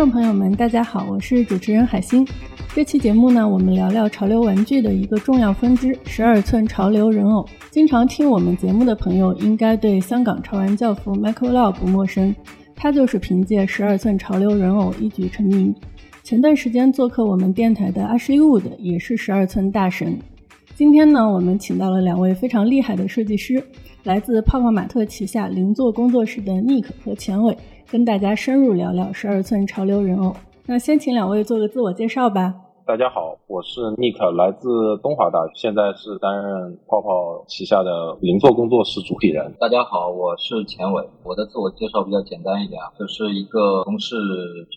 众朋友们，大家好，我是主持人海星。这期节目呢，我们聊聊潮流玩具的一个重要分支——十二寸潮流人偶。经常听我们节目的朋友，应该对香港潮玩教父 Michael Lau 不陌生。他就是凭借十二寸潮流人偶一举成名。前段时间做客我们电台的 Ashley Wood 也是十二寸大神。今天呢，我们请到了两位非常厉害的设计师，来自泡泡玛特旗下零做工作室的 Nick 和钱伟，跟大家深入聊聊十二寸潮流人偶。那先请两位做个自我介绍吧。大家好，我是 Nick，来自东华大学，现在是担任泡泡旗下的零作工作室主理人。大家好，我是钱伟，我的自我介绍比较简单一点啊，就是一个从事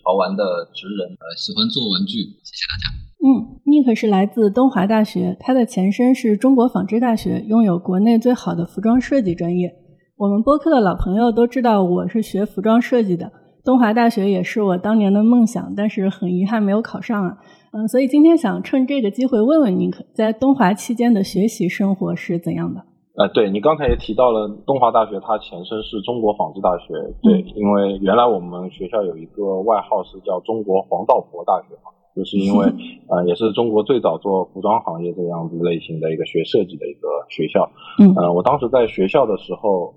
潮玩的职人，呃，喜欢做玩具。谢谢大家。嗯，Nick 是来自东华大学，他的前身是中国纺织大学，拥有国内最好的服装设计专业。我们播客的老朋友都知道，我是学服装设计的，东华大学也是我当年的梦想，但是很遗憾没有考上啊。嗯，所以今天想趁这个机会问问您，在东华期间的学习生活是怎样的？呃，对你刚才也提到了东华大学，它前身是中国纺织大学。对，因为原来我们学校有一个外号是叫中国黄道婆大学嘛，就是因为 呃，也是中国最早做服装行业这样子类型的一个学设计的一个学校。嗯，呃，我当时在学校的时候，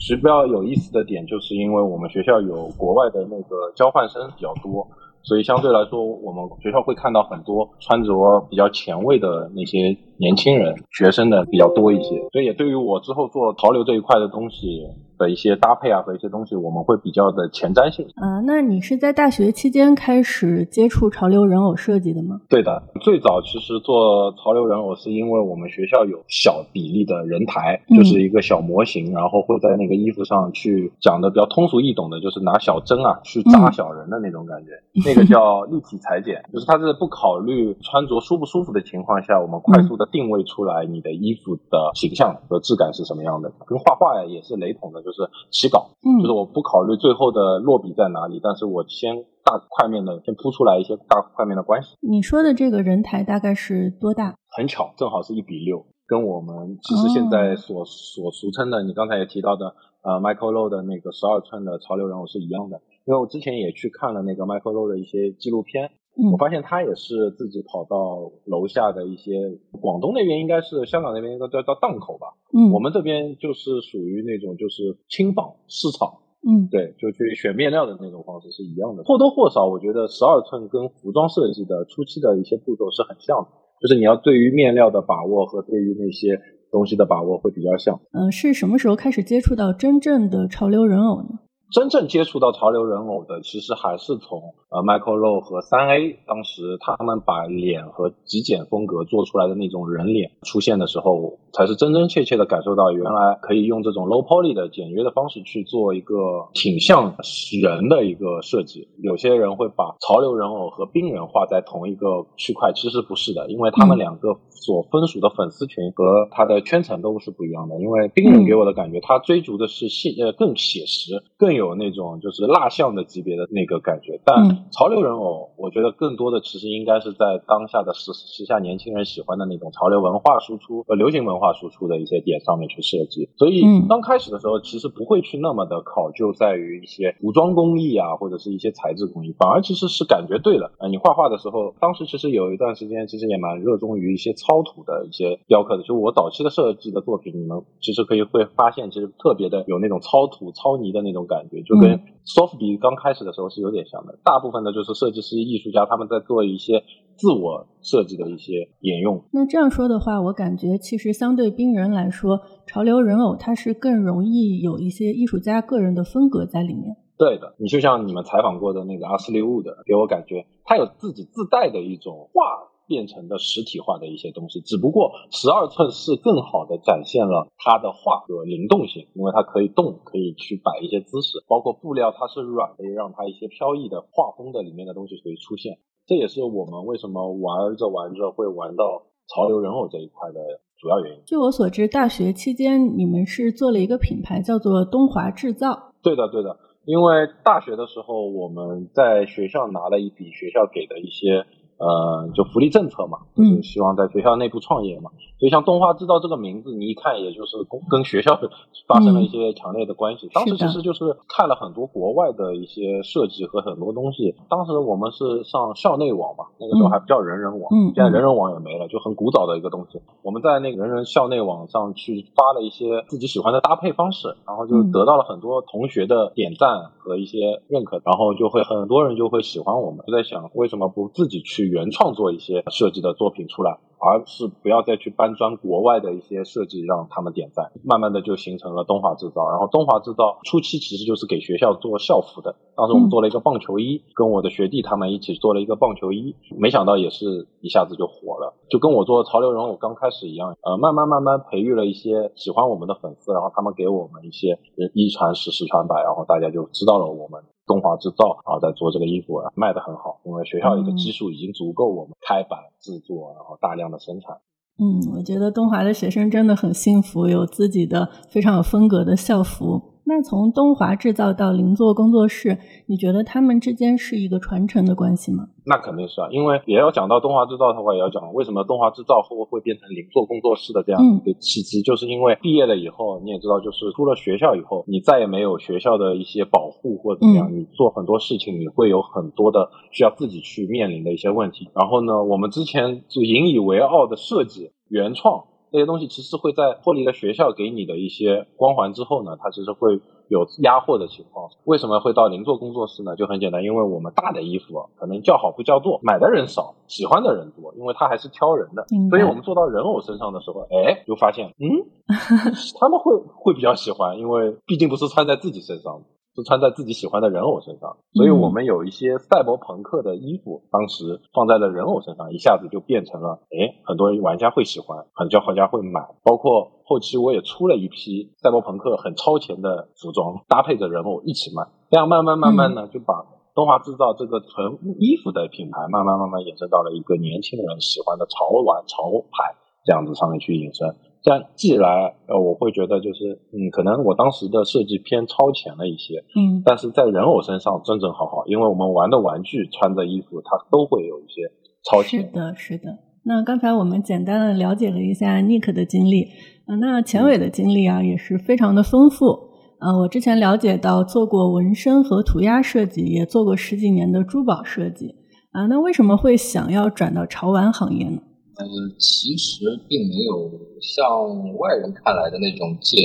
实比较有意思的点，就是因为我们学校有国外的那个交换生比较多。所以相对来说，我们学校会看到很多穿着比较前卫的那些年轻人、学生的比较多一些。所以也对于我之后做潮流这一块的东西。的一些搭配啊和一些东西，我们会比较的前瞻性。啊，那你是在大学期间开始接触潮流人偶设计的吗？对的，最早其实做潮流人偶是因为我们学校有小比例的人台，就是一个小模型，然后会在那个衣服上去讲的比较通俗易懂的，就是拿小针啊去扎小人的那种感觉，那个叫立体裁剪，就是它是不考虑穿着舒不舒服的情况下，我们快速的定位出来你的衣服的形象和质感是什么样的，跟画画呀也是雷同的。就是起稿，嗯，就是我不考虑最后的落笔在哪里，但是我先大块面的先铺出来一些大块面的关系。你说的这个人台大概是多大？很巧，正好是一比六，跟我们其实现在所所俗称的，你刚才也提到的，呃，Michael Low 的那个十二寸的潮流人偶是一样的。因为我之前也去看了那个 Michael Low 的一些纪录片。我发现他也是自己跑到楼下的一些广东那边，应该是香港那边应该叫叫档口吧。嗯，我们这边就是属于那种就是轻纺市场。嗯，对，就去选面料的那种方式是一样的。或多或少，我觉得十二寸跟服装设计的初期的一些步骤是很像的，就是你要对于面料的把握和对于那些东西的把握会比较像。嗯，是什么时候开始接触到真正的潮流人偶呢？真正接触到潮流人偶的，其实还是从呃 Michael Low 和三 A 当时他们把脸和极简风格做出来的那种人脸出现的时候，才是真真切切的感受到原来可以用这种 low poly 的简约的方式去做一个挺像人的一个设计。有些人会把潮流人偶和冰人画在同一个区块，其实不是的，因为他们两个所分属的粉丝群和他的圈层都是不一样的。因为冰人给我的感觉，他追逐的是现呃更写实，更有。那种就是蜡像的级别的那个感觉，但潮流人偶，我觉得更多的其实应该是在当下的时时下年轻人喜欢的那种潮流文化输出和流行文化输出的一些点上面去设计。所以刚开始的时候，其实不会去那么的考究在于一些服装工艺啊，或者是一些材质工艺，反而其实是感觉对了。呃，你画画的时候，当时其实有一段时间，其实也蛮热衷于一些超土的一些雕刻的。就我早期的设计的作品，你们其实可以会发现，其实特别的有那种超土、超泥的那种感觉。就跟 soft 比刚开始的时候是有点像的，大部分的就是设计师、艺术家他们在做一些自我设计的一些沿用。那这样说的话，我感觉其实相对冰人来说，潮流人偶它是更容易有一些艺术家个人的风格在里面。对的，你就像你们采访过的那个阿斯利物的，给我感觉他有自己自带的一种画。变成的实体化的一些东西，只不过十二寸是更好的展现了它的画和灵动性，因为它可以动，可以去摆一些姿势，包括布料它是软的，让它一些飘逸的画风的里面的东西可以出现。这也是我们为什么玩着玩着会玩到潮流人偶这一块的主要原因。据我所知，大学期间你们是做了一个品牌，叫做东华制造。对的，对的，因为大学的时候我们在学校拿了一笔学校给的一些。呃，就福利政策嘛，就是希望在学校内部创业嘛。所以像动画制造这个名字，你一看也就是跟学校发生了一些强烈的关系。当时其实就是看了很多国外的一些设计和很多东西。当时我们是上校内网嘛，那个时候还不叫人人网，现在人人网也没了，就很古早的一个东西。我们在那个人人校内网上去发了一些自己喜欢的搭配方式，然后就得到了很多同学的点赞和一些认可，然后就会很多人就会喜欢我们。就在想，为什么不自己去原创做一些设计的作品出来？而是不要再去搬砖国外的一些设计让他们点赞，慢慢的就形成了东华制造。然后东华制造初期其实就是给学校做校服的，当时我们做了一个棒球衣，跟我的学弟他们一起做了一个棒球衣，没想到也是一下子就火了，就跟我做潮流人偶刚开始一样，呃，慢慢慢慢培育了一些喜欢我们的粉丝，然后他们给我们一些一传十十传百，然后大家就知道了我们。东华制造啊，在做这个衣服卖的很好，因为学校里的基数已经足够我们开版制作，然后大量的生产。嗯，我觉得东华的学生真的很幸福，有自己的非常有风格的校服。那从东华制造到邻座工作室，你觉得他们之间是一个传承的关系吗？那肯定是啊，因为也要讲到东华制造的话，也要讲为什么东华制造会会变成邻座工作室的这样一个契机，就是因为毕业了以后，你也知道，就是出了学校以后，你再也没有学校的一些保护或者怎么样，你做很多事情你会有很多的需要自己去面临的一些问题。然后呢，我们之前就引以为傲的设计原创。这些东西其实会在脱离了学校给你的一些光环之后呢，它其实会有压货的情况。为什么会到零座工作室呢？就很简单，因为我们大的衣服可能叫好不叫座，买的人少，喜欢的人多，因为它还是挑人的。所以我们做到人偶身上的时候，哎，就发现，嗯，他们会会比较喜欢，因为毕竟不是穿在自己身上的。是穿在自己喜欢的人偶身上，所以我们有一些赛博朋克的衣服，当时放在了人偶身上，一下子就变成了，哎，很多玩家会喜欢，很多玩家会买。包括后期我也出了一批赛博朋克很超前的服装，搭配着人偶一起卖。这样慢慢慢慢呢，就把东华制造这个纯衣服的品牌，慢慢慢慢延伸到了一个年轻人喜欢的潮玩潮牌这样子上面去引申。这样寄来，呃，我会觉得就是，嗯，可能我当时的设计偏超前了一些，嗯，但是在人偶身上正正好好，因为我们玩的玩具、穿的衣服，它都会有一些超前。是的，是的。那刚才我们简单的了解了一下 Nick 的经历，啊，那钱伟的经历啊也是非常的丰富。呃，我之前了解到做过纹身和涂鸦设计，也做过十几年的珠宝设计，啊，那为什么会想要转到潮玩行业呢？呃，其实并没有像外人看来的那种界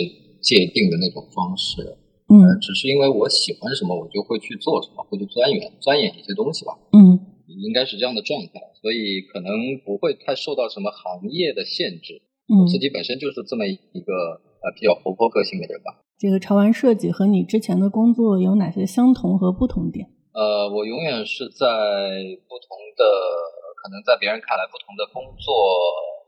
界定的那种方式，嗯，只是因为我喜欢什么，我就会去做什么，会去钻研钻研一些东西吧，嗯，应该是这样的状态，所以可能不会太受到什么行业的限制，嗯，自己本身就是这么一个呃比较活泼个性的人吧。这个潮玩设计和你之前的工作有哪些相同和不同点？呃，我永远是在不同的。可能在别人看来，不同的工作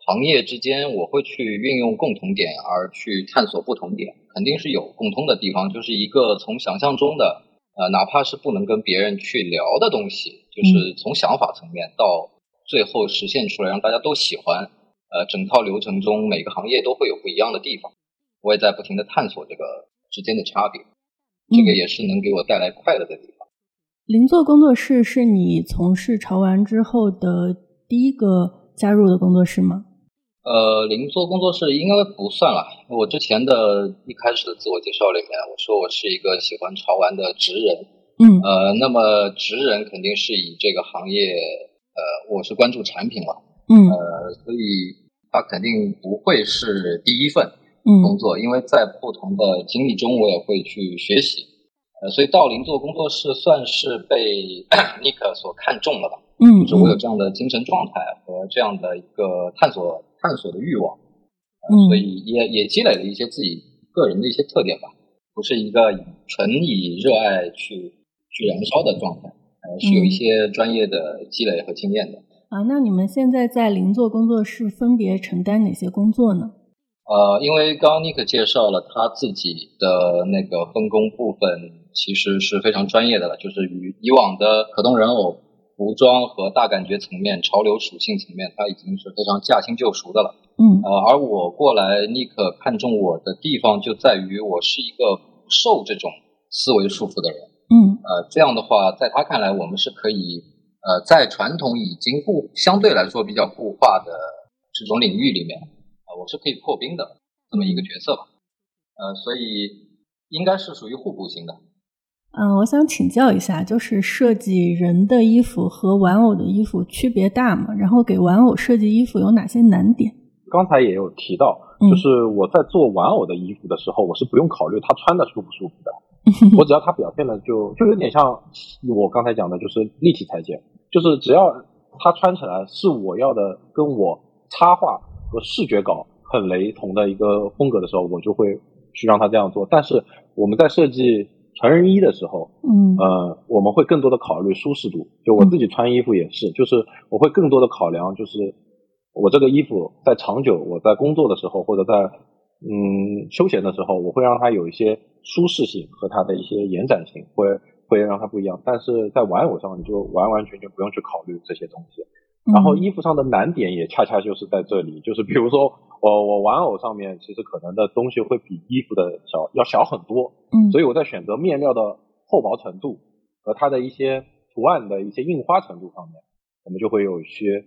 行业之间，我会去运用共同点而去探索不同点，肯定是有共通的地方，就是一个从想象中的，呃，哪怕是不能跟别人去聊的东西，就是从想法层面到最后实现出来让大家都喜欢，呃，整套流程中每个行业都会有不一样的地方，我也在不停的探索这个之间的差别，这个也是能给我带来快乐的地方。邻座工作室是你从事潮玩之后的第一个加入的工作室吗？呃，邻座工作室应该不算了。我之前的一开始的自我介绍里面，我说我是一个喜欢潮玩的职人。嗯。呃，那么职人肯定是以这个行业，呃，我是关注产品嘛。嗯。呃，所以他肯定不会是第一份工作，因为在不同的经历中，我也会去学习。呃，所以道林做工作室算是被 尼克所看中了吧？嗯，就是我有这样的精神状态和这样的一个探索探索的欲望，嗯，所以也也积累了一些自己个人的一些特点吧，不是一个纯以热爱去去燃烧的状态，呃，是有一些专业的积累和经验的。啊，那你们现在在邻座工作室分别承担哪些工作呢？呃，因为刚刚尼克介绍了他自己的那个分工部分，其实是非常专业的了，就是与以往的可动人偶服装和大感觉层面、潮流属性层面，他已经是非常驾轻就熟的了。嗯，呃，而我过来，尼克看中我的地方就在于我是一个不受这种思维束缚的人。嗯，呃，这样的话，在他看来，我们是可以呃，在传统已经固相对来说比较固化的这种领域里面，呃，我是可以破冰的这么一个角色吧。呃，所以应该是属于互补型的。嗯，我想请教一下，就是设计人的衣服和玩偶的衣服区别大吗？然后给玩偶设计衣服有哪些难点？刚才也有提到，就是我在做玩偶的衣服的时候，我是不用考虑他穿的舒不舒服的，我只要他表现的就就有点像我刚才讲的，就是立体裁剪。就是只要他穿起来是我要的，跟我插画和视觉稿很雷同的一个风格的时候，我就会去让他这样做。但是我们在设计成人衣的时候，嗯，呃，我们会更多的考虑舒适度。就我自己穿衣服也是，就是我会更多的考量，就是我这个衣服在长久我在工作的时候，或者在嗯休闲的时候，我会让它有一些舒适性和它的一些延展性，会。会让它不一样，但是在玩偶上你就完完全全不用去考虑这些东西。然后衣服上的难点也恰恰就是在这里，就是比如说我我玩偶上面其实可能的东西会比衣服的小要小很多，嗯，所以我在选择面料的厚薄程度和它的一些图案的一些印花程度上面，我们就会有一些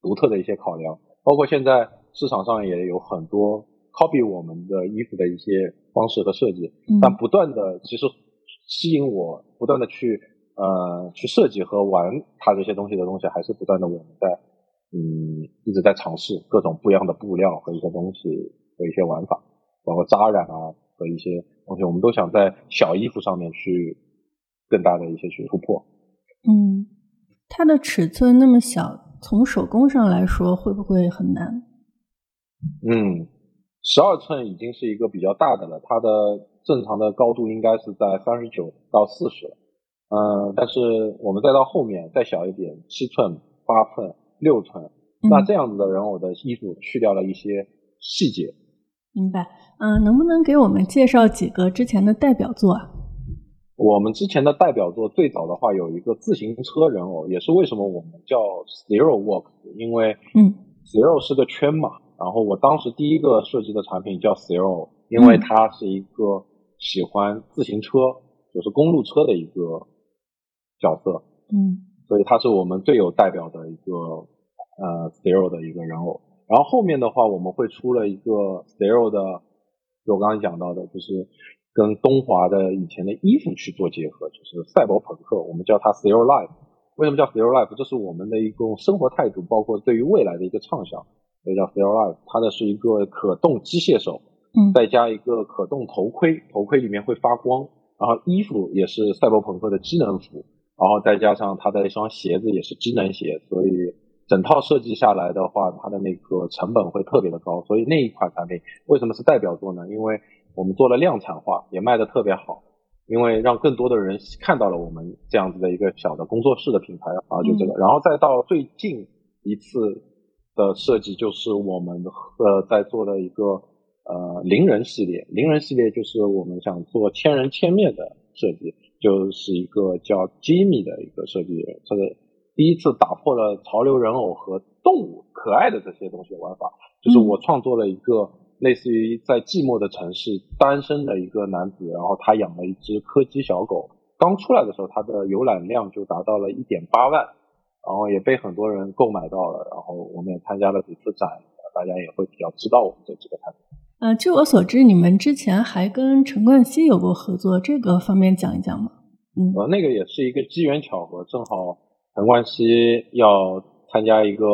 独特的一些考量。包括现在市场上也有很多 copy 我们的衣服的一些方式和设计，但不断的其实。吸引我不断的去呃去设计和玩它这些东西的东西，还是不断的我们在嗯一直在尝试各种不一样的布料和一些东西和一些玩法，包括扎染啊和一些东西，我们都想在小衣服上面去更大的一些去突破。嗯，它的尺寸那么小，从手工上来说会不会很难？嗯，十二寸已经是一个比较大的了，它的。正常的高度应该是在三十九到四十，嗯，但是我们再到后面再小一点，七寸、八寸、六寸，那这样子的人偶的衣服去掉了一些细节。明白，嗯，能不能给我们介绍几个之前的代表作啊？我们之前的代表作最早的话有一个自行车人偶，也是为什么我们叫 Zero Works，因为嗯，Zero 是个圈嘛，然后我当时第一个设计的产品叫 Zero，因为它是一个。喜欢自行车，就是公路车的一个角色，嗯，所以他是我们最有代表的一个呃 Zero 的一个人偶。然后后面的话，我们会出了一个 Zero 的，就我刚刚讲到的，就是跟东华的以前的衣服去做结合，就是赛博朋克，我们叫它 Zero Life。为什么叫 Zero Life？这是我们的一种生活态度，包括对于未来的一个畅想，所以叫 Zero Life。它的是一个可动机械手。嗯，再加一个可动头盔，头盔里面会发光，然后衣服也是赛博朋克的机能服，然后再加上它的一双鞋子也是机能鞋，所以整套设计下来的话，它的那个成本会特别的高。所以那一款产品为什么是代表作呢？因为我们做了量产化，也卖的特别好，因为让更多的人看到了我们这样子的一个小的工作室的品牌啊，就这个。然后再到最近一次的设计，就是我们呃在做的一个。呃，零人系列，零人系列就是我们想做千人千面的设计，就是一个叫 Jimmy 的一个设计人，这个第一次打破了潮流人偶和动物可爱的这些东西玩法，就是我创作了一个类似于在寂寞的城市单身的一个男子，然后他养了一只柯基小狗，刚出来的时候他的浏览量就达到了一点八万，然后也被很多人购买到了，然后我们也参加了几次展，大家也会比较知道我们这几个产品。呃，据我所知，你们之前还跟陈冠希有过合作，这个方便讲一讲吗？嗯，呃，那个也是一个机缘巧合，正好陈冠希要参加一个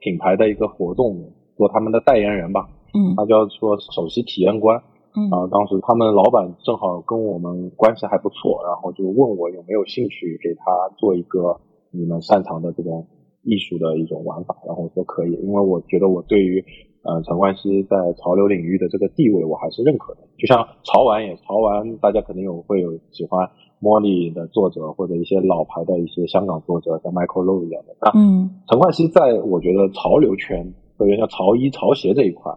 品牌的一个活动，做他们的代言人吧。嗯，他叫做首席体验官。嗯，啊，当时他们老板正好跟我们关系还不错，然后就问我有没有兴趣给他做一个你们擅长的这种艺术的一种玩法，然后我说可以，因为我觉得我对于。呃，陈冠希在潮流领域的这个地位，我还是认可的。就像潮玩也潮玩，大家肯定有会有喜欢茉莉的作者或者一些老牌的一些香港作者，像 Michael Low 一样的。那嗯，陈冠希在我觉得潮流圈，特别像潮衣潮鞋这一块，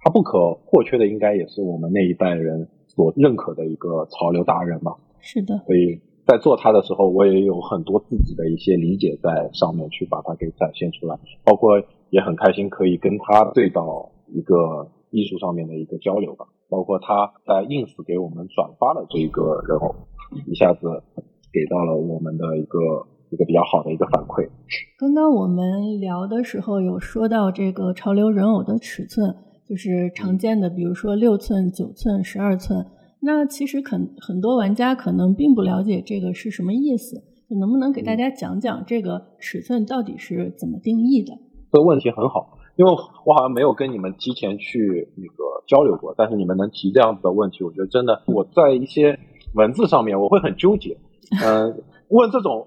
他不可或缺的，应该也是我们那一代人所认可的一个潮流达人吧。是的。所以在做他的时候，我也有很多自己的一些理解在上面去把它给展现出来，包括。也很开心可以跟他对到一个艺术上面的一个交流吧，包括他在 ins 给我们转发了这个人偶，一下子给到了我们的一个一个比较好的一个反馈。刚刚我们聊的时候有说到这个潮流人偶的尺寸，就是常见的，比如说六寸、九寸、十二寸。那其实很很多玩家可能并不了解这个是什么意思，能不能给大家讲讲这个尺寸到底是怎么定义的？这个问题很好，因为我好像没有跟你们提前去那个交流过，但是你们能提这样子的问题，我觉得真的我在一些文字上面我会很纠结。嗯，问这种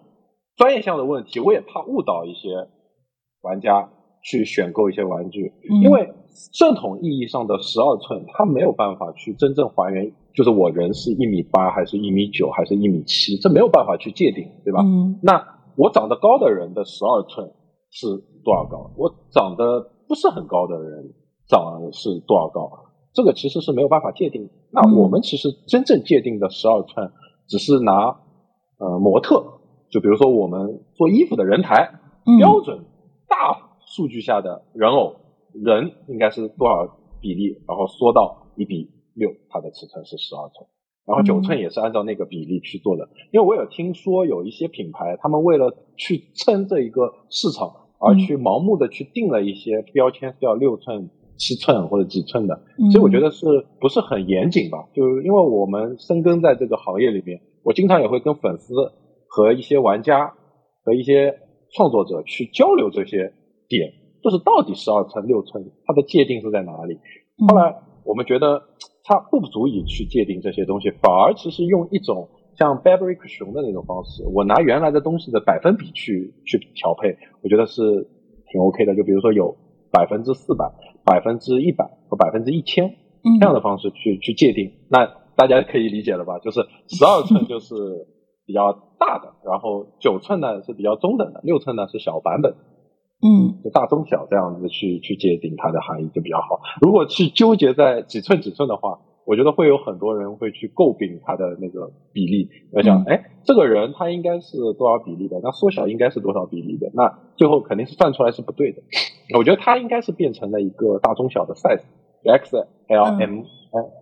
专业项的问题，我也怕误导一些玩家去选购一些玩具，因为正统意义上的十二寸，它没有办法去真正还原。就是我人是一米八还是一米九还是一米七，这没有办法去界定，对吧？嗯。那我长得高的人的十二寸是多少高？我长得不是很高的人长是多少高？这个其实是没有办法界定。那我们其实真正界定的十二寸，只是拿呃模特，就比如说我们做衣服的人台标准大数据下的人偶人应该是多少比例，然后缩到一比。六，它的尺寸是十二寸，然后九寸也是按照那个比例去做的。因为我有听说有一些品牌，他们为了去撑这一个市场，而去盲目的去定了一些标签，是要六寸、七寸或者几寸的。所以我觉得是不是很严谨吧？就是因为我们深耕在这个行业里面，我经常也会跟粉丝和一些玩家和一些创作者去交流这些点，就是到底十二寸、六寸它的界定是在哪里？后来我们觉得。它不足以去界定这些东西，反而其实用一种像 Fabric 熊的那种方式，我拿原来的东西的百分比去去调配，我觉得是挺 OK 的。就比如说有百分之四百、百分之一百和百分之一千这样的方式去去界定，那大家可以理解了吧？就是十二寸就是比较大的，然后九寸呢是比较中等的，六寸呢是小版本。嗯，就大中小这样子去去界定它的含义就比较好。如果去纠结在几寸几寸的话，我觉得会有很多人会去诟病它的那个比例。要想，哎，这个人他应该是多少比例的？那缩小应该是多少比例的？那最后肯定是算出来是不对的。我觉得它应该是变成了一个大中小的 size，X、L、M、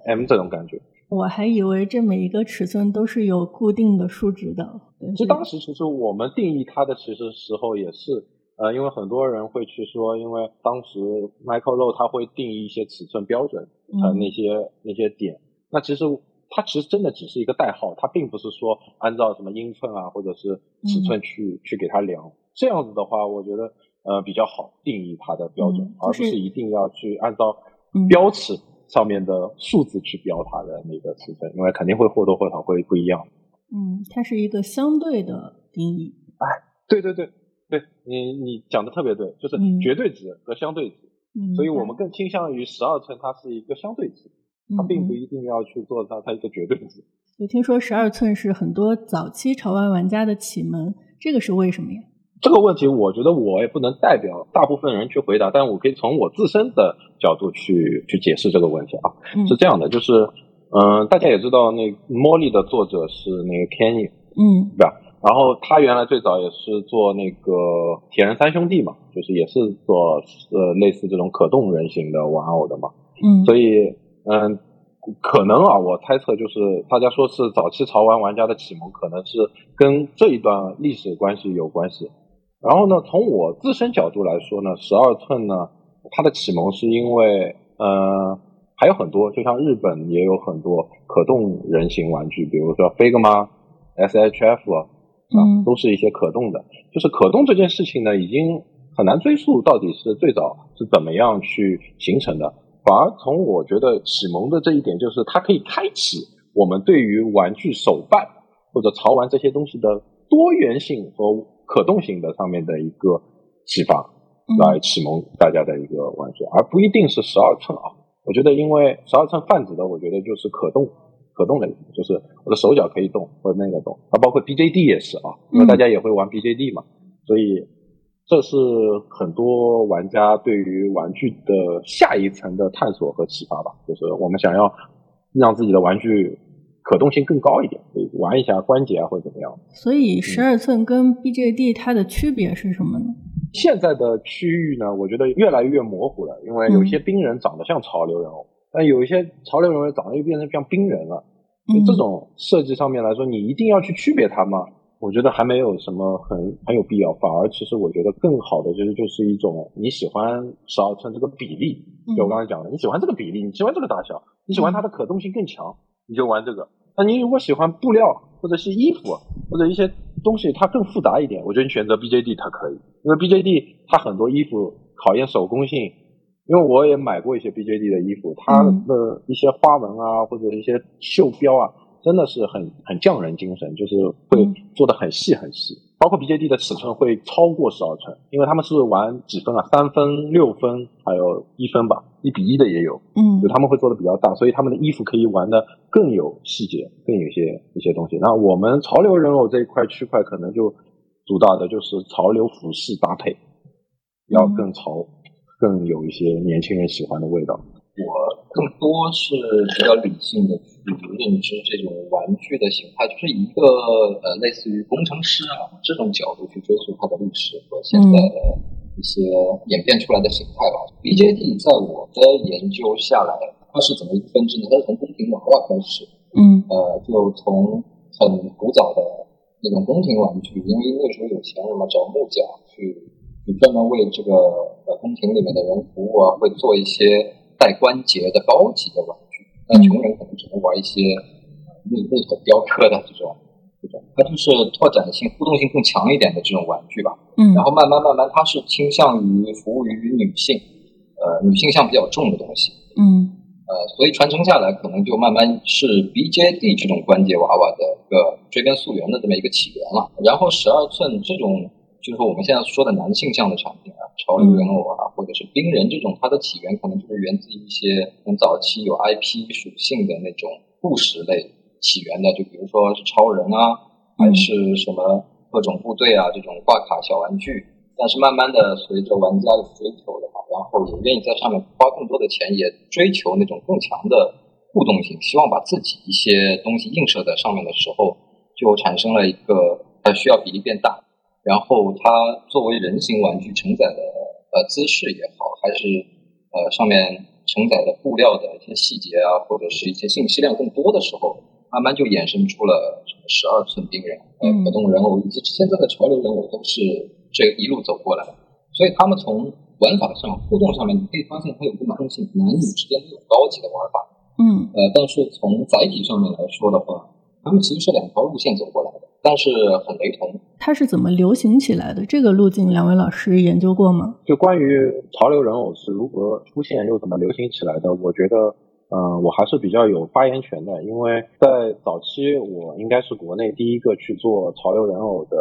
M 这种感觉。我还以为这每一个尺寸都是有固定的数值的。其实当时其实我们定义它的其实时候也是。呃，因为很多人会去说，因为当时 Michael Low 他会定义一些尺寸标准，呃，那些那些点，那其实它其实真的只是一个代号，它并不是说按照什么英寸啊或者是尺寸去去给它量，这样子的话，我觉得呃比较好定义它的标准，而不是一定要去按照标尺上面的数字去标它的那个尺寸，因为肯定会或多或少会不一样。嗯，它是一个相对的定义。哎，对对对。对你，你讲的特别对，就是绝对值和相对值，所以我们更倾向于十二寸，它是一个相对值，它并不一定要去做它它一个绝对值。就听说十二寸是很多早期潮玩玩家的启蒙，这个是为什么呀？这个问题我觉得我也不能代表大部分人去回答，但我可以从我自身的角度去去解释这个问题啊。是这样的，就是嗯，大家也知道，那茉莉的作者是那个 Kenny，嗯，对吧？然后他原来最早也是做那个铁人三兄弟嘛，就是也是做呃类似这种可动人形的玩偶的嘛。嗯，所以嗯，可能啊，我猜测就是大家说是早期潮玩玩家的启蒙，可能是跟这一段历史关系有关系。然后呢，从我自身角度来说呢，十二寸呢，它的启蒙是因为呃还有很多，就像日本也有很多可动人形玩具，比如说 Figma、SHF。嗯，都是一些可动的，就是可动这件事情呢，已经很难追溯到底是最早是怎么样去形成的。反而从我觉得启蒙的这一点，就是它可以开启我们对于玩具手办或者潮玩这些东西的多元性和可动性的上面的一个启发，来启蒙大家的一个玩具，而不一定是十二寸啊。我觉得，因为十二寸泛指的，我觉得就是可动。可动类，就是我的手脚可以动，或者那个动，啊，包括 BJD 也是啊，因为大家也会玩 BJD 嘛，所以这是很多玩家对于玩具的下一层的探索和启发吧，就是我们想要让自己的玩具可动性更高一点，可以玩一下关节啊或者怎么样。所以十二寸跟 BJD 它的区别是什么呢？现在的区域呢，我觉得越来越模糊了，因为有些冰人长得像潮流人偶。但有一些潮流人物长得又变成像冰人了，就这种设计上面来说，你一定要去区别它吗？我觉得还没有什么很很有必要，反而其实我觉得更好的就是就是一种你喜欢十二寸这个比例，就我刚才讲的，你喜欢这个比例，你喜欢这个大小，你喜欢它的可动性更强，你就玩这个。那你如果喜欢布料或者是衣服或者一些东西它更复杂一点，我觉得你选择 BJD 它可以，因为 BJD 它很多衣服考验手工性，因为我也买过一些 BJD 的衣服，它的一些花纹啊或者一些袖标啊。真的是很很匠人精神，就是会做的很细很细，包括 BJD 的尺寸会超过十二寸，因为他们是玩几分啊，三分、六分，还有一分吧，一比一的也有，嗯，就他们会做的比较大，所以他们的衣服可以玩的更有细节，更有一些一些东西。那我们潮流人偶这一块区块可能就主打的就是潮流服饰搭配，要更潮，更有一些年轻人喜欢的味道。我更多是比较理性的去认知这种玩具的形态，就是一个呃类似于工程师啊这种角度去追溯它的历史和现在的一些演变出来的形态吧。BJD 在我的研究下来，它是怎么一个分支呢？它是从宫廷娃娃开始，嗯，呃，就从很古早的那种宫廷玩具，因为那时候有钱人嘛，找木匠去去专门为这个呃宫廷里面的人服务啊，会做一些。带关节的高级的玩具，那穷人可能只能玩一些木木头雕刻的这种，这种它就是拓展性、互动性更强一点的这种玩具吧。嗯，然后慢慢慢慢，它是倾向于服务于女性，呃，女性向比较重的东西。嗯，呃，所以传承下来，可能就慢慢是 BJD 这种关节娃娃的一个追根溯源的这么一个起源了。然后十二寸这种。就是我们现在说的男性向的产品啊，潮流人偶啊，或者是冰人这种，它的起源可能就是源自于一些很早期有 IP 属性的那种故事类起源的，就比如说是超人啊，还是什么特种部队啊这种挂卡小玩具。但是慢慢的，随着玩家的追求的话，然后也愿意在上面花更多的钱，也追求那种更强的互动性，希望把自己一些东西映射在上面的时候，就产生了一个它需要比例变大。然后它作为人形玩具承载的呃姿势也好，还是呃上面承载的布料的一些细节啊，或者是一些信息量更多的时候，慢慢就衍生出了十二寸冰人、呃可动人偶以及现在的潮流人偶都是这一路走过来的。所以他们从玩法上、互动上面，你可以发现它有个男性男女之间都有高级的玩法。嗯，呃，但是从载体上面来说的话，他们其实是两条路线走过来的。但是很雷同，它是怎么流行起来的？这个路径，两位老师研究过吗？就关于潮流人偶是如何出现又怎么流行起来的，我觉得，呃，我还是比较有发言权的，因为在早期，我应该是国内第一个去做潮流人偶的。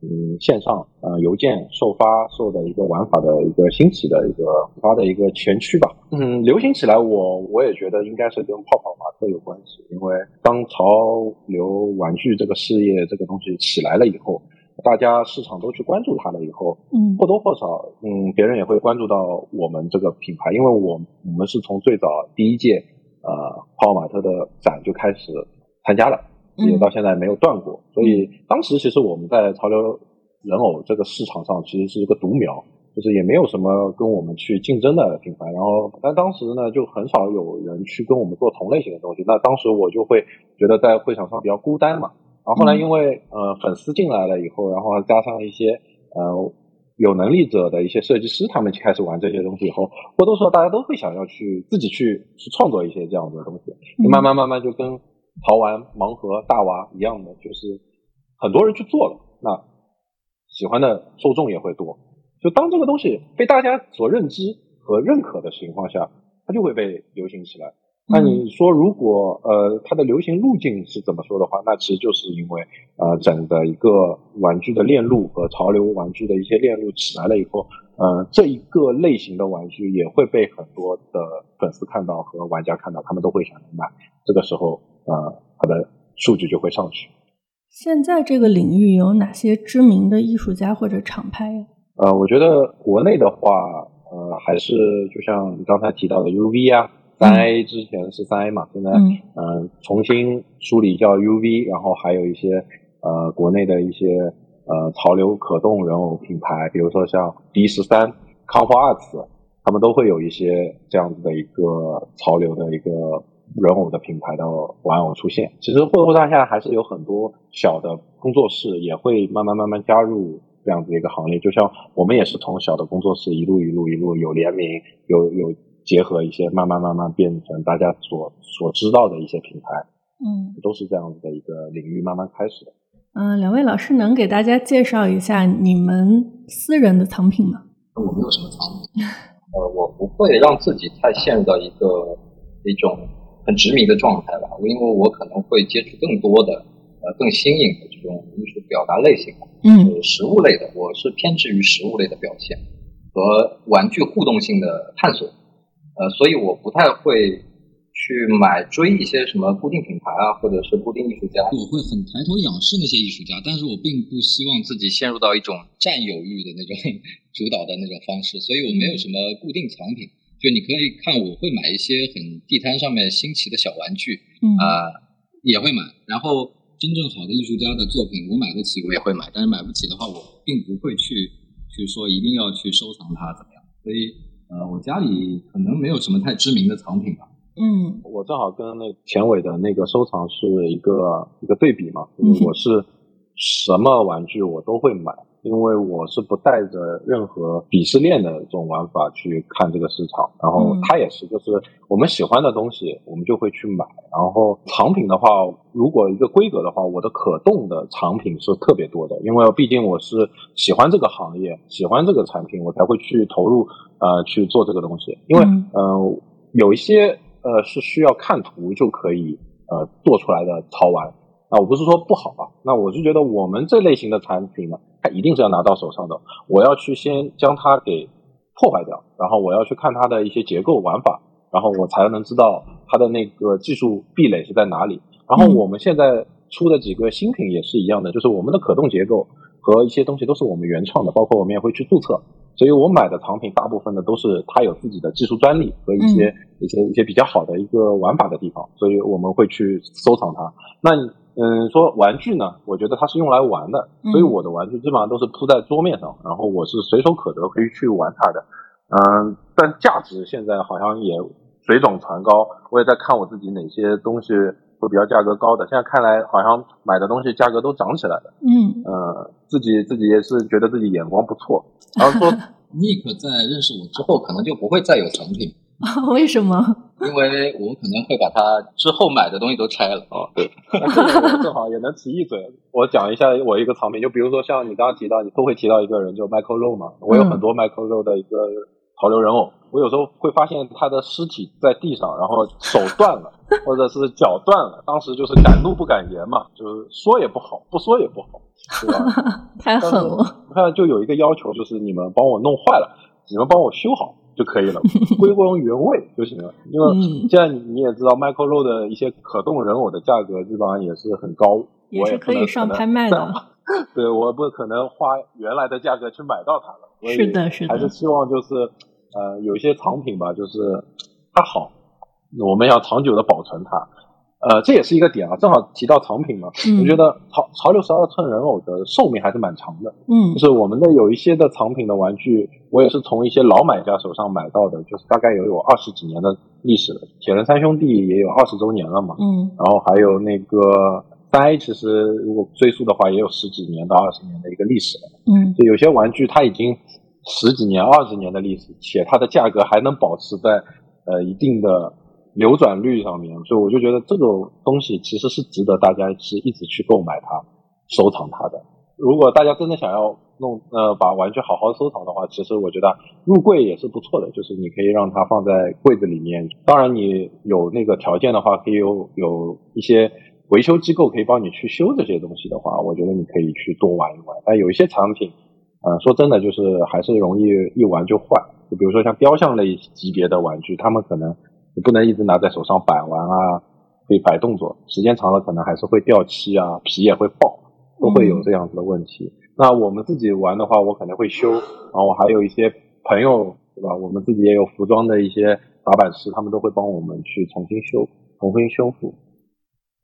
嗯，线上呃邮件受发售的一个玩法的一个兴起的一个发的一个前驱吧。嗯，流行起来，我我也觉得应该是跟泡泡玛特有关系。因为当潮流玩具这个事业这个东西起来了以后，大家市场都去关注它了以后，嗯，或多或少，嗯，别人也会关注到我们这个品牌，因为我我们是从最早第一届呃泡泡玛特的展就开始参加了。也到现在没有断过，所以当时其实我们在潮流人偶这个市场上其实是一个独苗，就是也没有什么跟我们去竞争的品牌。然后，但当时呢，就很少有人去跟我们做同类型的东西。那当时我就会觉得在会场上比较孤单嘛。然后后来因为呃粉丝进来了以后，然后加上一些呃有能力者的一些设计师，他们开始玩这些东西以后，或多或少大家都会想要去自己去去创作一些这样的东西，就慢慢慢慢就跟。潮玩盲盒大娃一样的，就是很多人去做了，那喜欢的受众也会多。就当这个东西被大家所认知和认可的情况下，它就会被流行起来。那你说，如果呃它的流行路径是怎么说的话，那其实就是因为呃整个一个玩具的链路和潮流玩具的一些链路起来了以后，呃这一个类型的玩具也会被很多的粉丝看到和玩家看到，他们都会想买。这个时候。呃，它的数据就会上去。现在这个领域有哪些知名的艺术家或者厂牌呀？呃，我觉得国内的话，呃，还是就像你刚才提到的 UV 啊，三 A 之前是三 A 嘛，现在嗯重新梳理叫 UV，然后还有一些呃国内的一些呃潮流可动人偶品牌，比如说像 D 十三、康华二次，他们都会有一些这样子的一个潮流的一个。人偶的品牌的玩偶出现。其实霍霍大厦还是有很多小的工作室也会慢慢慢慢加入这样子一个行列，就像我们也是从小的工作室一路一路一路有联名，有有结合一些，慢慢慢慢变成大家所所知道的一些品牌，嗯都是这样子的一个领域慢慢开始的。嗯、两位老师能给大家介绍一下你们私人的藏品吗？我没有什么藏品，呃，我不会让自己太陷入到一个一种很执迷的状态吧，因为我可能会接触更多的呃更新颖的这种艺术表达类型，嗯呃，实物类的，我是偏执于实物类的表现和玩具互动性的探索，呃，所以我不太会去买追一些什么固定品牌啊，或者是固定艺术家。我会很抬头仰视那些艺术家，但是我并不希望自己陷入到一种占有欲的那种 主导的那种方式，所以我没有什么固定藏品。就你可以看，我会买一些很地摊上面新奇的小玩具，嗯啊、也会买。然后真正好的艺术家的作品，我买得起我也会买，但是买不起的话，我并不会去去说一定要去收藏它怎么样。所以呃，我家里可能没有什么太知名的藏品吧。嗯我正好跟那田伟的那个收藏是一个一个对比嘛，就是我是什么玩具我都会买，因为我是不带着任何鄙视链的这种玩法去看这个市场，然后嗯。他也是，就是我们喜欢的东西我们就会去买，然后藏品的话，如果一个规格的话，我的可动的藏品是特别多的，因为毕竟我是喜欢这个行业，喜欢这个产品，我才会去投入呃去做这个东西，因为嗯。呃有一些呃是需要看图就可以呃做出来的潮玩。啊，我不是说不好啊，那我是觉得我们这类型的产品呢，它一定是要拿到手上的。我要去先将它给破坏掉，然后我要去看它的一些结构玩法，然后我才能知道它的那个技术壁垒是在哪里。然后我们现在出的几个新品也是一样的，就是我们的可动结构和一些东西都是我们原创的，包括我们也会去注册。所以我买的藏品大部分的都是它有自己的技术专利和一些、一些一些比较好的一个玩法的地方，所以我们会去收藏它。那嗯，说玩具呢，我觉得它是用来玩的，嗯所以我的玩具基本上都是铺在桌面上，然后我是随手可得可以去玩它的。嗯，但价值现在好像也水涨船高，我也在看我自己哪些东西会比较价格高的。现在看来好像买的东西价格都涨起来了。嗯呃，自己自己也是觉得自己眼光不错，然后说 Nick 在认识我之后，可能就不会再有产品，为什么？因为我可能会把他之后买的东西都拆了。哦，对，正好也能提一嘴，我讲一下我一个藏品，就比如说像你刚刚提到，你都会提到一个人，就 Michael Rowe 嘛，我有很多 Michael Rowe 的一个潮流人偶，我有时候会发现他的尸体在地上，然后手断了，或者是脚断了，当时就是敢怒不敢言嘛，就是说也不好，不说也不好，对吧？太狠了。我看就有一个要求，就是你们帮我弄坏了，你们帮我修好就可以了，归还原位就行了。因为嗯现在你你也知道，Michael 的一些可动人偶的价格基本上也是很高，也是可以上拍卖的对我不可能花原来的价格去买到它了，是的是的还是希望就是呃有一些藏品吧，就是它好，我们要长久的保存它。呃，这也是一个点啊，正好提到藏品嘛，嗯我觉得潮潮流十二寸人偶的寿命还是蛮长的。嗯就是我们的有一些的藏品的玩具，我也是从一些老买家手上买到的，就是大概有有二十几年的历史了。铁人三兄弟也有二十周年了嘛，嗯然后还有那个三 A，其实如果追溯的话，也有十几年到二十年的一个历史了。嗯就有些玩具它已经十几年、二十年的历史，且它的价格还能保持在呃一定的流转率上面，所以我就觉得这个东西其实是值得大家是一直去购买它、收藏它的。如果大家真的想要弄呃把玩具好好收藏的话，其实我觉得入柜也是不错的，就是你可以让它放在柜子里面。当然，你有那个条件的话，可以有有一些维修机构可以帮你去修这些东西的话，我觉得你可以去多玩一玩。但有一些产品，呃，说真的，就是还是容易一玩就坏。就比如说像雕像类级别的玩具，他们可能你不能一直拿在手上摆玩啊，可以摆动作，时间长了可能还是会掉漆啊，皮也会爆，都会有这样子的问题。那我们自己玩的话，我可能会修，然后我还有一些朋友，对吧？我们自己也有服装的一些打版师，他们都会帮我们去重新修、重新修复。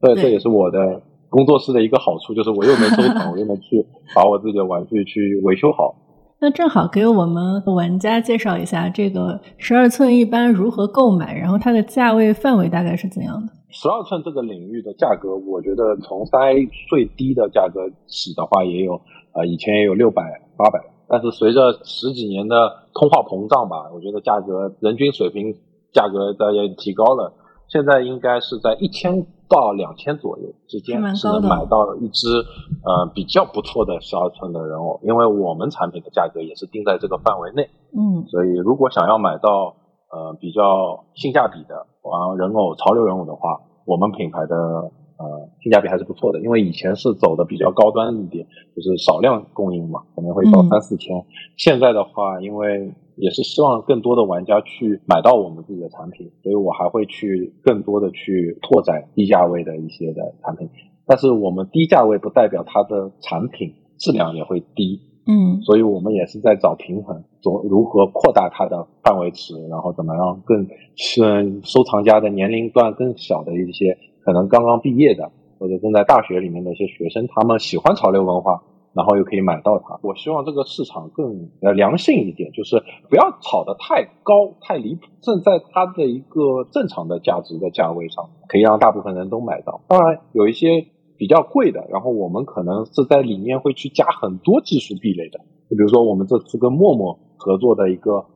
这对这也是我的工作室的一个好处，就是我又能收藏，我又能去把我自己的玩具去维修好。那正好给我们玩家介绍一下这个十二寸一般如何购买，然后它的价位范围大概是怎样的？十二寸这个领域的价格，我觉得从三 A 最低的价格起的话，也有呃以前也有六百、八百，但是随着十几年的通货膨胀吧，我觉得价格人均水平价格在也提高了，现在应该是在一千到两千左右之间是能买到一只呃比较不错的十二寸的人偶，因为我们产品的价格也是定在这个范围内，嗯，所以如果想要买到呃比较性价比的。啊人偶潮流人偶的话，我们品牌的呃性价比还是不错的，因为以前是走的比较高端一点，就是少量供应嘛，可能会到三四千。现在的话，因为也是希望更多的玩家去买到我们自己的产品，所以我还会去更多的去拓展低价位的一些的产品。但是我们低价位不代表它的产品质量也会低。嗯，所以我们也是在找平衡，做如何扩大它的范围池，然后怎么让更是收藏家的年龄段更小的一些，可能刚刚毕业的或者正在大学里面的一些学生，他们喜欢潮流文化，然后又可以买到它。我希望这个市场更呃良性一点，就是不要炒得太高太离谱，正在它的一个正常的价值的价位上，可以让大部分人都买到。当然有一些。比较贵的，然后我们可能是在里面会去加很多技术壁垒的，就比如说我们这次跟陌陌合作的一个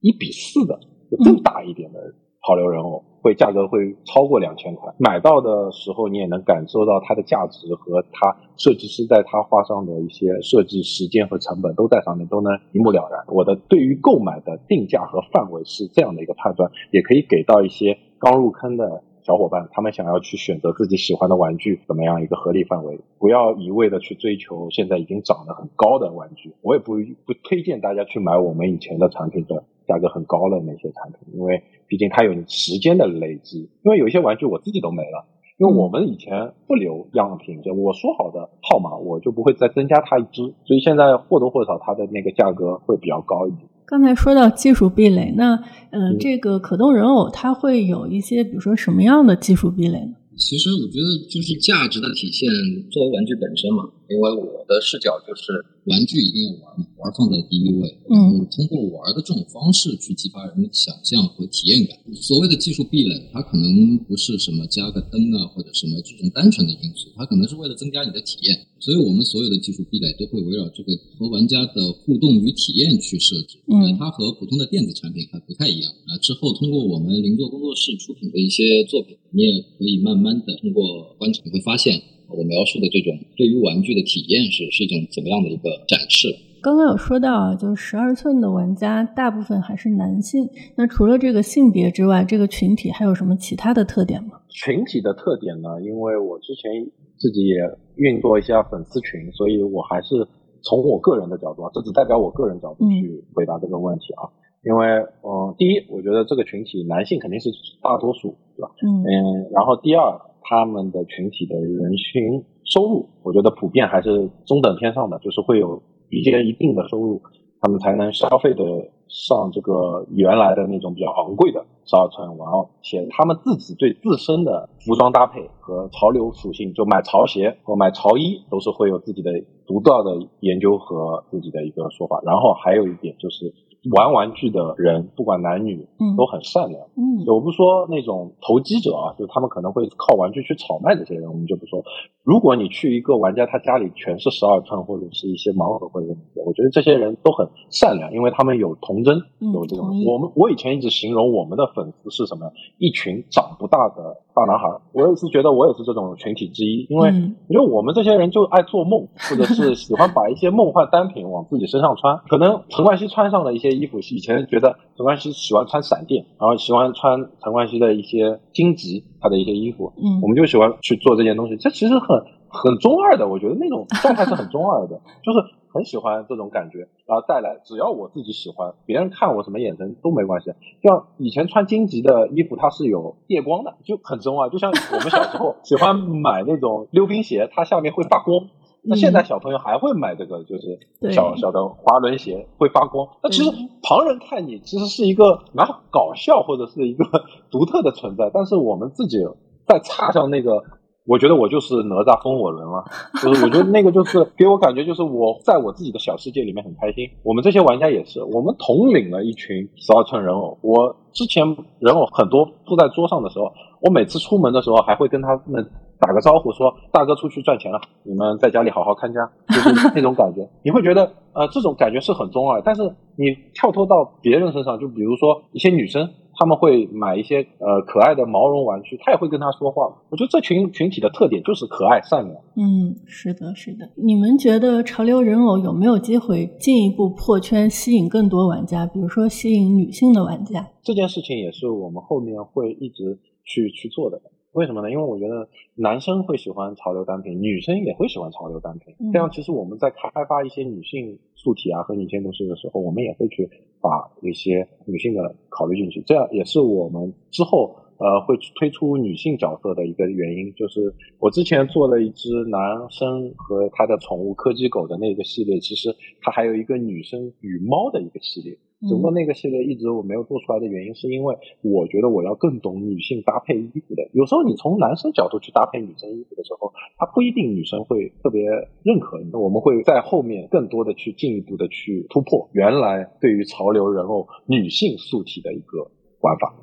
一比四的，更大一点的潮流人偶，会价格会超过两千块。买到的时候你也能感受到它的价值和它设计师在它画上的一些设计时间和成本都在上面，都能一目了然。我的对于购买的定价和范围是这样的一个判断，也可以给到一些刚入坑的。小伙伴，他们想要去选择自己喜欢的玩具，怎么样一个合理范围？不要一味的去追求现在已经涨得很高的玩具。我也不不推荐大家去买我们以前的产品的价格很高的那些产品，因为毕竟它有时间的累积。因为有一些玩具我自己都没了，因为我们以前不留样品，就我说好的号码，我就不会再增加它一只，所以现在或多或少它的那个价格会比较高一点。刚才说到技术壁垒，那呃，这个可动人偶它会有一些，比如说什么样的技术壁垒呢？其实我觉得就是价值的体现，作为玩具本身嘛。因为我的视角就是玩具一定要玩嘛，玩放在第一位，然后通过玩的这种方式去激发人们的想象和体验感。所谓的技术壁垒，它可能不是什么加个灯啊或者什么这种单纯的因素，它可能是为了增加你的体验。所以我们所有的技术壁垒都会围绕这个和玩家的互动与体验去设置。嗯，它和普通的电子产品还不太一样啊。之后通过我们邻座工作室出品的一些作品，你也可以慢慢的通过观察，你会发现。我描述的这种对于玩具的体验是是一种怎么样的一个展示？刚刚有说到啊，就是十二寸的玩家大部分还是男性。那除了这个性别之外，这个群体还有什么其他的特点吗？群体的特点呢？因为我之前自己也运作一下粉丝群，所以我还是从我个人的角度啊，这只代表我个人角度去回答这个问题啊。因为嗯，第一，我觉得这个群体男性肯定是大多数，对吧？嗯嗯，然后第二。他们的群体的人群收入，我觉得普遍还是中等偏上的，就是会有一些一定的收入，他们才能消费的上这个原来的那种比较昂贵的十二寸玩偶，且他们自己对自身的服装搭配和潮流属性，就买潮鞋或买潮衣，都是会有自己的独到的研究和自己的一个说法。然后还有一点就是。玩玩具的人，不管男女，都很善良。嗯，我不说那种投机者啊，就是他们可能会靠玩具去炒卖这些人，我们就不说。如果你去一个玩家，他家里全是十二寸或者是一些盲盒或者什么，我觉得这些人都很善良，因为他们有童真，有这种。我们我以前一直形容我们的粉丝是什么？一群长不大的大男孩。我也是觉得我也是这种群体之一，因为因为我们这些人就爱做梦，或者是喜欢把一些梦幻单品往自己身上穿。可能陈冠希穿上了一些。衣服以前觉得陈冠希喜欢穿闪电，然后喜欢穿陈冠希的一些荆棘他的一些衣服，嗯，我们就喜欢去做这件东西。这其实很很中二的，我觉得那种 状态是很中二的，就是很喜欢这种感觉。然后带来，只要我自己喜欢，别人看我什么眼神都没关系。像以前穿荆棘的衣服，它是有夜光的，就很中二。就像我们小时候 喜欢买那种溜冰鞋，它下面会发光。那现在小朋友还会买这个，就是小小的滑轮鞋会发光。那其实旁人看你其实是一个蛮搞笑或者是一个 独特的存在，但是我们自己再插上那个我觉得我就是哪吒风火轮了，就是我觉得那个就是给我感觉就是我在我自己的小世界里面很开心。我们这些玩家也是，我们统领了一群十二寸人偶。我之前人偶很多铺在桌上的时候，我每次出门的时候还会跟他们打个招呼，说大哥出去赚钱了，你们在家里好好看家，就是 那种感觉。你会觉得呃这种感觉是很中二，但是你跳脱到别人身上，就比如说一些女生。他们会买一些呃可爱的毛绒玩具，他也会跟他说话。我觉得这群群体的特点就是可爱善良。嗯，是的，是的。你们觉得潮流人偶有没有机会进一步破圈，吸引更多玩家？比如说吸引女性的玩家？这件事情也是我们后面会一直去去做的。为什么呢？因为我觉得男生会喜欢潮流单品，女生也会喜欢潮流单品。这样其实我们在开发一些女性素体啊和女性东西的时候，我们也会去把一些女性的考虑进去。这样也是我们之后呃会推出女性角色的一个原因。就是我之前做了一只男生和他的宠物柯基狗的那个系列，其实它还有一个女生与猫的一个系列。整个那个系列一直我没有做出来的原因，是因为我觉得我要更懂女性搭配衣服的。有时候你从男生角度去搭配女生衣服的时候，他不一定女生会特别认可。那我们会在后面更多的去进一步的去突破原来对于潮流人偶女性素体的一个玩法。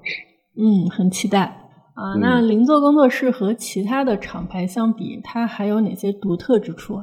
嗯，很期待啊。那邻座工作室和其他的厂牌相比，它还有哪些独特之处？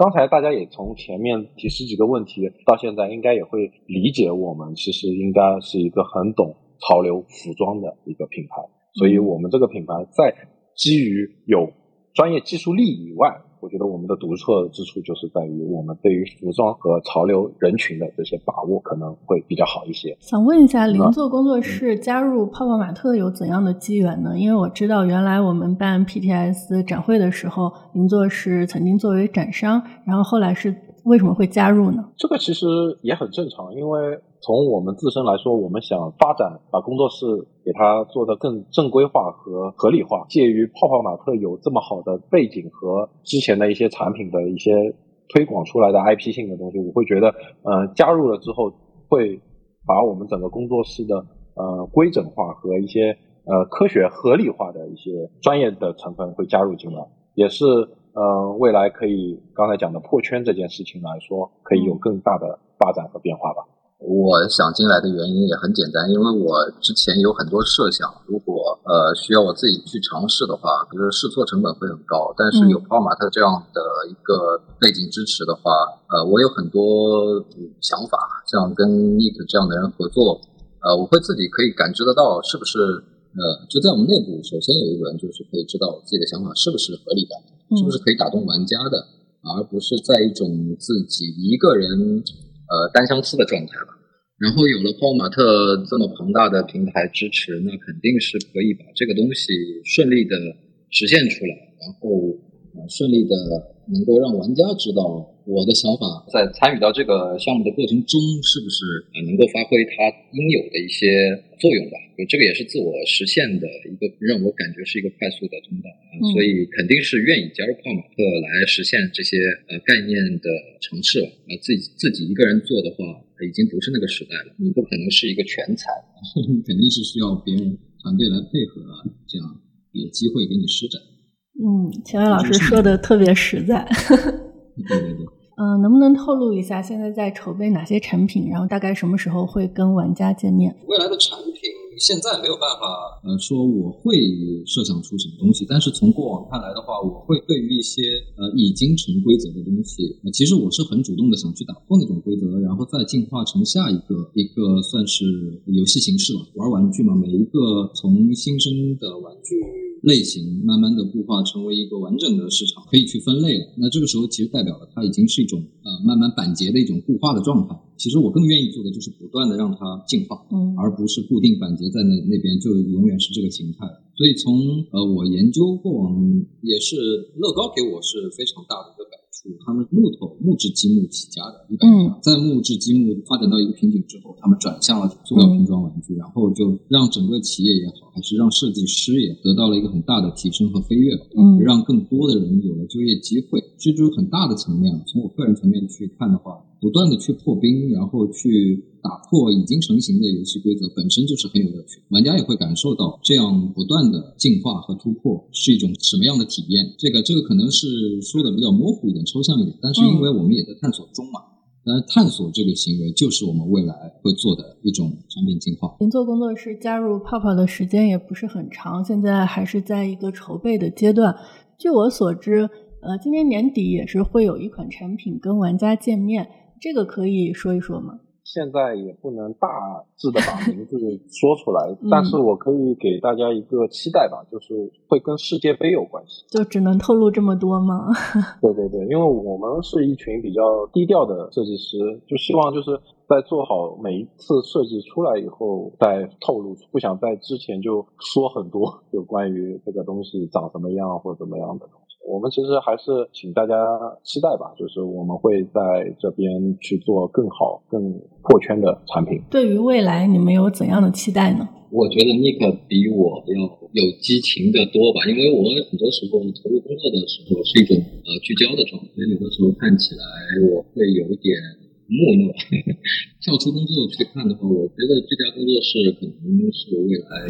刚才大家也从前面提十几个问题到现在，应该也会理解我们其实应该是一个很懂潮流服装的一个品牌，所以我们这个品牌在基于有专业技术力以外。我觉得我们的独特之处就是在于我们对于服装和潮流人群的这些把握可能会比较好一些。想问一下，零座工作室加入泡泡玛特有怎样的机缘呢？因为我知道原来我们办 PTS 展会的时候，零座是曾经作为展商，然后后来是。为什么会加入呢？这个其实也很正常，因为从我们自身来说，我们想发展，把工作室给它做得更正规化和合理化。介于泡泡玛特有这么好的背景和之前的一些产品的一些推广出来的 IP 性的东西，我会觉得，呃，加入了之后会把我们整个工作室的呃规整化和一些呃科学合理化的一些专业的成分会加入进来，也是。呃，未来可以刚才讲的破圈这件事情来说，可以有更大的发展和变化吧。我想进来的原因也很简单，因为我之前有很多设想，如果呃需要我自己去尝试的话，就是试错成本会很高。但是有泡玛特这样的一个背景支持的话，呃，我有很多想法，像跟 Nick 这样的人合作，呃，我会自己可以感知得到是不是。呃，就在我们内部，首先有一轮就是可以知道自己的想法是不是合理的，是不是可以打动玩家的，而不是在一种自己一个人呃单相思的状态吧。然后有了泡玛特这么庞大的平台支持，那肯定是可以把这个东西顺利的实现出来，然后呃顺利的能够让玩家知道。我的想法在参与到这个项目的过程中，是不是呃能够发挥它应有的一些作用吧？这个也是自我实现的一个让我感觉是一个快速的通道啊，所以肯定是愿意加入泡玛特来实现这些呃概念的尝试啊。自己自己一个人做的话，已经不是那个时代了，你不可能是一个全才，肯定是需要别人团队来配合，这样有机会给你施展。嗯，秦伟老师说的特别实在。对对对。嗯，能不能透露一下现在在筹备哪些产品？然后大概什么时候会跟玩家见面？未来的产品现在没有办法呃说我会设想出什么东西，但是从过往看来的话，我会对于一些呃已经成规则的东西，其实我是很主动的想去打破那种规则，然后再进化成下一个一个算是游戏形式了，玩玩具嘛，每一个从新生的玩具。类型慢慢的固化成为一个完整的市场，可以去分类了。那这个时候其实代表了它已经是一种呃慢慢板结的一种固化的状态。其实我更愿意做的就是不断的让它进化，嗯，而不是固定板结在那那边就永远是这个形态。所以从呃我研究过往也是乐高给我是非常大的一个感触。他们木头木质积木起家的，一般在木质积木发展到一个瓶颈之后，他们转向了塑料拼装玩具，然后就让整个企业也好，还是让设计师也得到了一个很大的提升和飞跃，嗯，让更多的人有了就业机会。这就是很大的层面了。从我个人层面去看的话，不断的去破冰，然后去打破已经成型的游戏规则，本身就是很有乐趣。玩家也会感受到这样不断的进化和突破是一种什么样的体验。这个这个可能是说的比较模糊一点、抽象一点，但是因为我们也在探索中嘛。呃，探索这个行为就是我们未来会做的一种产品进化。银座工作室加入泡泡的时间也不是很长，现在还是在一个筹备的阶段。据我所知，呃，今年年底也是会有一款产品跟玩家见面，这个可以说一说吗？现在也不能大致的把名字说出来，但是我可以给大家一个期待吧，就是会跟世界杯有关系。就只能透露这么多吗？对对对，因为我们是一群比较低调的设计师，就希望就是在做好每一次设计出来以后再透露，不想在之前就说很多有关于这个东西长什么样或者怎么样的。我们其实还是请大家期待吧，就是我们会在这边去做更好、更破圈的产品。对于未来，你们有怎样的期待呢？我觉得 Nick 比我要有激情的多吧，因为我很多时候投入工作的时候是一种呃聚焦的状态，有的时候看起来我会有一点木讷。跳出工作去看的话，我觉得这家工作室可能是未来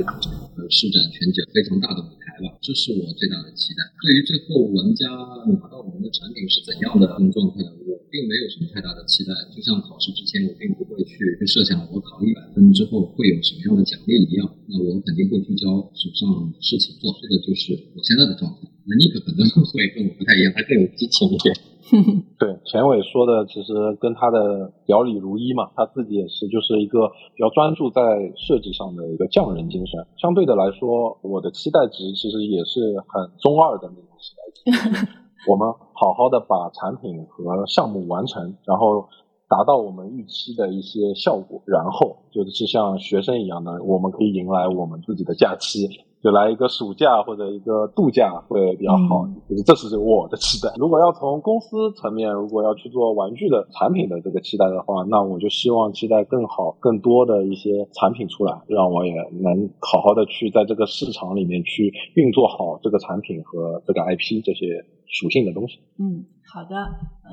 呃施展拳脚非常大的舞台吧，这是我最大的期待。对于最后玩家拿到我们的产品是怎样的状态，我并没有什么太大的期待。就像考试之前我并不会去设想我考一百分之后会有什么样的奖励一样，那我肯定会聚焦手上事情做，这个就是我现在的状态。那尼克可能会跟我不太一样，他更有激情一点。对，钱伟说的其实跟他的表里如一嘛，他自己也是就是一个比较专注在设计上的一个匠人精神。相对的来说，我的期待值其实也是很中二的那种期待值。我们好好的把产品和项目完成，然后达到我们预期的一些效果，然后就是像学生一样的，我们可以迎来我们自己的假期。就来一个暑假或者一个度假会比较好，就是这是我的期待。如果要从公司层面，如果要去做玩具的产品的这个期待的话，那我就希望期待更好、更多的一些产品出来，让我也能好好的去在这个市场里面去运作好这个产品和这个 IP 这些属性的东西。嗯，好的，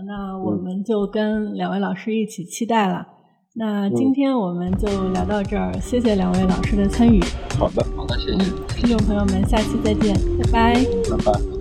那我们就跟两位老师一起期待了。那今天我们就聊到这儿，谢谢两位老师的参与。好的，好的，谢谢。听众朋友们，下期再见，拜拜，拜拜。